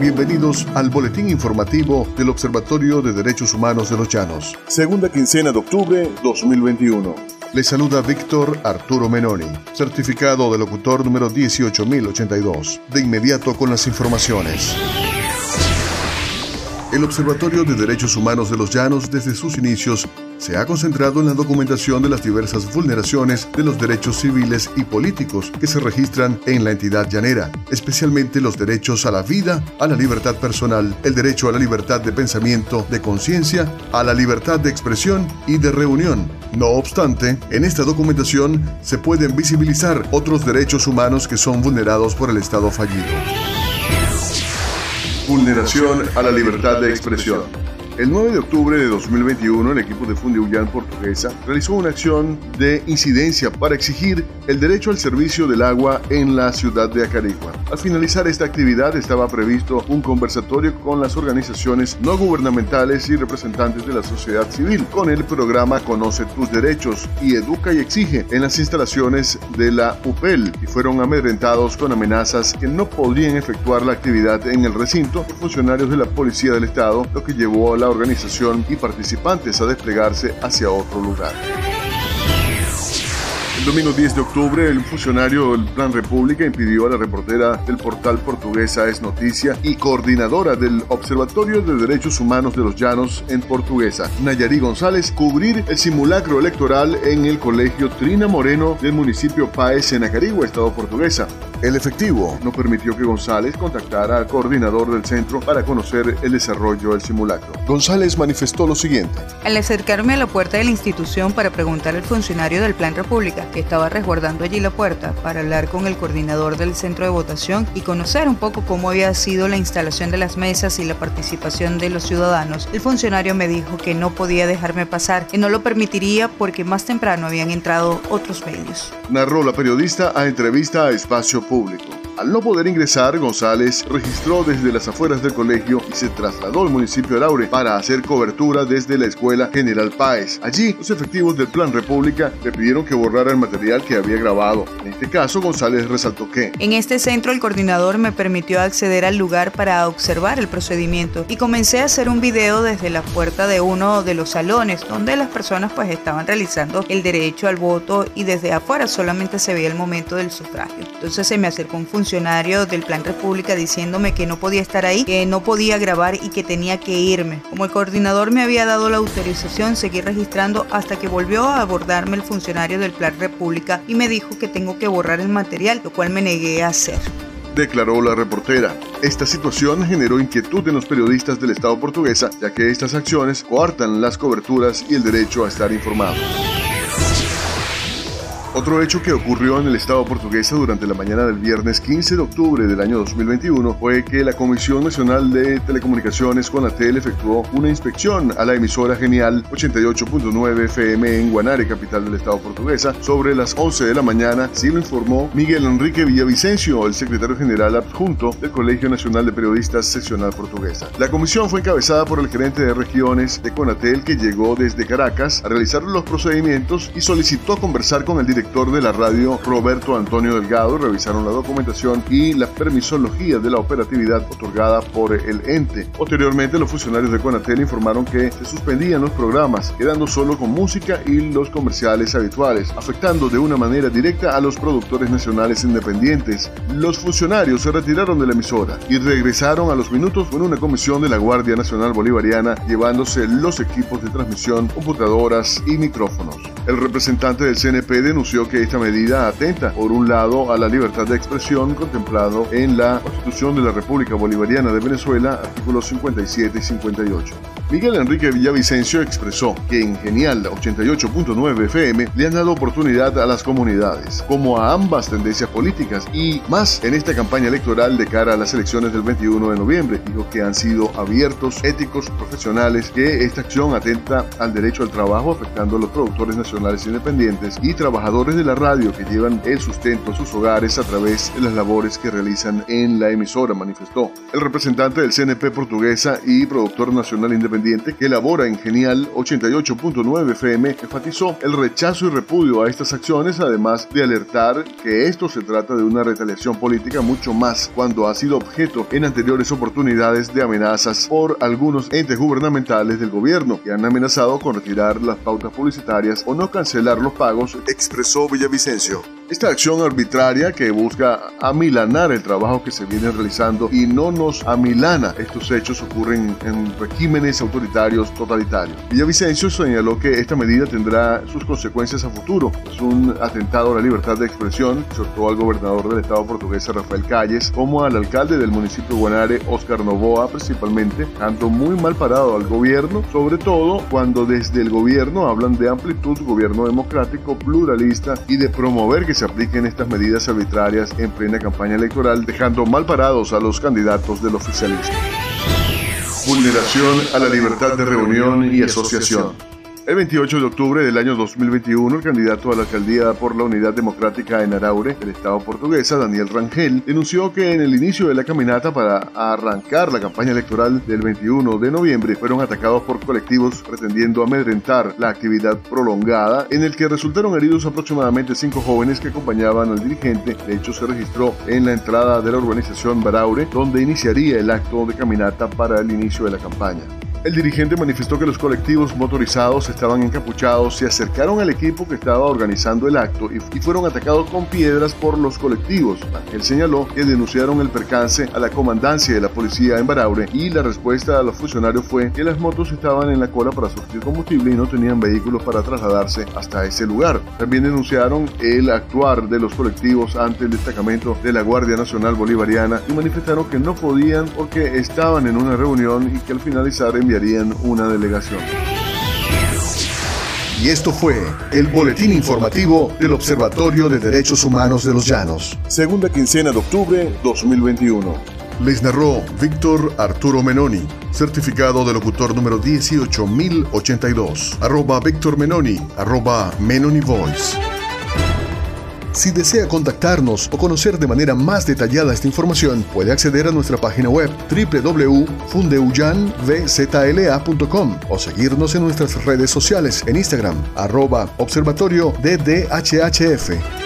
Bienvenidos al boletín informativo del Observatorio de Derechos Humanos de los Llanos. Segunda quincena de octubre 2021. Le saluda Víctor Arturo Menoni, certificado de locutor número 18082. De inmediato con las informaciones. El Observatorio de Derechos Humanos de los Llanos desde sus inicios se ha concentrado en la documentación de las diversas vulneraciones de los derechos civiles y políticos que se registran en la entidad llanera, especialmente los derechos a la vida, a la libertad personal, el derecho a la libertad de pensamiento, de conciencia, a la libertad de expresión y de reunión. No obstante, en esta documentación se pueden visibilizar otros derechos humanos que son vulnerados por el Estado fallido. Vulneración a la libertad de expresión. El 9 de octubre de 2021, el equipo de Fundiullán Portuguesa realizó una acción de incidencia para exigir el derecho al servicio del agua en la ciudad de Acarigua. Al finalizar esta actividad estaba previsto un conversatorio con las organizaciones no gubernamentales y representantes de la sociedad civil con el programa Conoce tus derechos y Educa y Exige en las instalaciones de la UPEL y fueron amedrentados con amenazas que no podían efectuar la actividad en el recinto por funcionarios de la Policía del Estado, lo que llevó a la organización y participantes a desplegarse hacia otro lugar. El domingo 10 de octubre, el funcionario del Plan República impidió a la reportera del portal portuguesa Es Noticia y coordinadora del Observatorio de Derechos Humanos de los Llanos en Portuguesa, Nayari González, cubrir el simulacro electoral en el colegio Trina Moreno del municipio Paez en Acarigua, Estado portuguesa. El efectivo no permitió que González contactara al coordinador del centro para conocer el desarrollo del simulacro. González manifestó lo siguiente. Al acercarme a la puerta de la institución para preguntar al funcionario del Plan República, que estaba resguardando allí la puerta, para hablar con el coordinador del centro de votación y conocer un poco cómo había sido la instalación de las mesas y la participación de los ciudadanos, el funcionario me dijo que no podía dejarme pasar, que no lo permitiría porque más temprano habían entrado otros medios. Narró la periodista a entrevista a Espacio Público público. Al no poder ingresar, González registró desde las afueras del colegio y se trasladó al municipio de Laure para hacer cobertura desde la escuela General Páez. Allí, los efectivos del Plan República le pidieron que borrara el material que había grabado. En este caso, González resaltó que en este centro el coordinador me permitió acceder al lugar para observar el procedimiento y comencé a hacer un video desde la puerta de uno de los salones donde las personas pues estaban realizando el derecho al voto y desde afuera solamente se veía el momento del sufragio. Entonces se me acercó un funcionario del Plan República diciéndome que no podía estar ahí, que no podía grabar y que tenía que irme. Como el coordinador me había dado la autorización, seguí registrando hasta que volvió a abordarme el funcionario del Plan República y me dijo que tengo que borrar el material, lo cual me negué a hacer declaró la reportera. Esta situación generó inquietud en los periodistas del Estado portuguesa, ya que estas acciones coartan las coberturas y el derecho a estar informado. Otro hecho que ocurrió en el Estado portuguesa durante la mañana del viernes 15 de octubre del año 2021 fue que la Comisión Nacional de Telecomunicaciones Conatel efectuó una inspección a la emisora Genial 88.9 FM en Guanare, capital del Estado portuguesa, sobre las 11 de la mañana, así lo informó Miguel Enrique Villavicencio, el secretario general adjunto del Colegio Nacional de Periodistas Seccional Portuguesa. La comisión fue encabezada por el gerente de regiones de Conatel que llegó desde Caracas a realizar los procedimientos y solicitó conversar con el director director de la radio Roberto Antonio Delgado revisaron la documentación y la permisología de la operatividad otorgada por el ente. Posteriormente, los funcionarios de Conatel informaron que se suspendían los programas, quedando solo con música y los comerciales habituales, afectando de una manera directa a los productores nacionales independientes. Los funcionarios se retiraron de la emisora y regresaron a los minutos con una comisión de la Guardia Nacional Bolivariana llevándose los equipos de transmisión, computadoras y micrófonos. El representante del CNP denunció que esta medida atenta, por un lado, a la libertad de expresión contemplado en la Constitución de la República Bolivariana de Venezuela, artículos 57 y 58. Miguel Enrique Villavicencio expresó que en Genial 88.9 FM le han dado oportunidad a las comunidades, como a ambas tendencias políticas y más en esta campaña electoral de cara a las elecciones del 21 de noviembre. Dijo que han sido abiertos, éticos, profesionales, que esta acción atenta al derecho al trabajo afectando a los productores nacionales independientes y trabajadores trabajadores de la radio que llevan el sustento a sus hogares a través de las labores que realizan en la emisora, manifestó. El representante del CNP portuguesa y productor nacional independiente que elabora en Genial 88.9 FM enfatizó el rechazo y repudio a estas acciones, además de alertar que esto se trata de una retaliación política mucho más cuando ha sido objeto en anteriores oportunidades de amenazas por algunos entes gubernamentales del gobierno que han amenazado con retirar las pautas publicitarias o no cancelar los pagos, expresó Villavicencio. Esta acción arbitraria que busca amilanar el trabajo que se viene realizando y no nos amilana. Estos hechos ocurren en regímenes autoritarios totalitarios. Villavicencio señaló que esta medida tendrá sus consecuencias a futuro. Es un atentado a la libertad de expresión, exhortó al gobernador del estado portugués Rafael Calles como al alcalde del municipio de Guanare, Oscar Novoa, principalmente, tanto muy mal parado al gobierno, sobre todo cuando desde el gobierno hablan de amplitud, gobierno democrático, pluralista y de promover que se apliquen estas medidas arbitrarias en plena campaña electoral, dejando mal parados a los candidatos del oficialismo. Vulneración a la libertad de reunión y asociación. El 28 de octubre del año 2021, el candidato a la alcaldía por la Unidad Democrática en Araure, del Estado portuguesa, Daniel Rangel, denunció que en el inicio de la caminata para arrancar la campaña electoral del 21 de noviembre fueron atacados por colectivos pretendiendo amedrentar la actividad prolongada, en el que resultaron heridos aproximadamente cinco jóvenes que acompañaban al dirigente. De hecho, se registró en la entrada de la urbanización Baraure, donde iniciaría el acto de caminata para el inicio de la campaña. El dirigente manifestó que los colectivos motorizados estaban encapuchados, se acercaron al equipo que estaba organizando el acto y, fueron atacados con piedras por los colectivos. Él señaló que denunciaron el percance a la comandancia de la policía en Baraure y la respuesta a los funcionarios fue que las motos estaban en la cola para surtir combustible y no tenían vehículos para trasladarse hasta ese lugar. También denunciaron el actuar de los colectivos ante el destacamento de la Guardia Nacional Bolivariana y manifestaron que no podían porque estaban en una reunión y que al finalizar enviaron enviarían una delegación. Y esto fue el boletín informativo del Observatorio de Derechos Humanos de los Llanos. Segunda quincena de octubre 2021. Les narró Víctor Arturo Menoni, certificado de locutor número 18082, arroba Víctor Menoni, arroba Menoni Voice. Si desea contactarnos o conocer de manera más detallada esta información, puede acceder a nuestra página web www.fundeuyanvzla.com o seguirnos en nuestras redes sociales en Instagram, arroba observatorio DDHHF.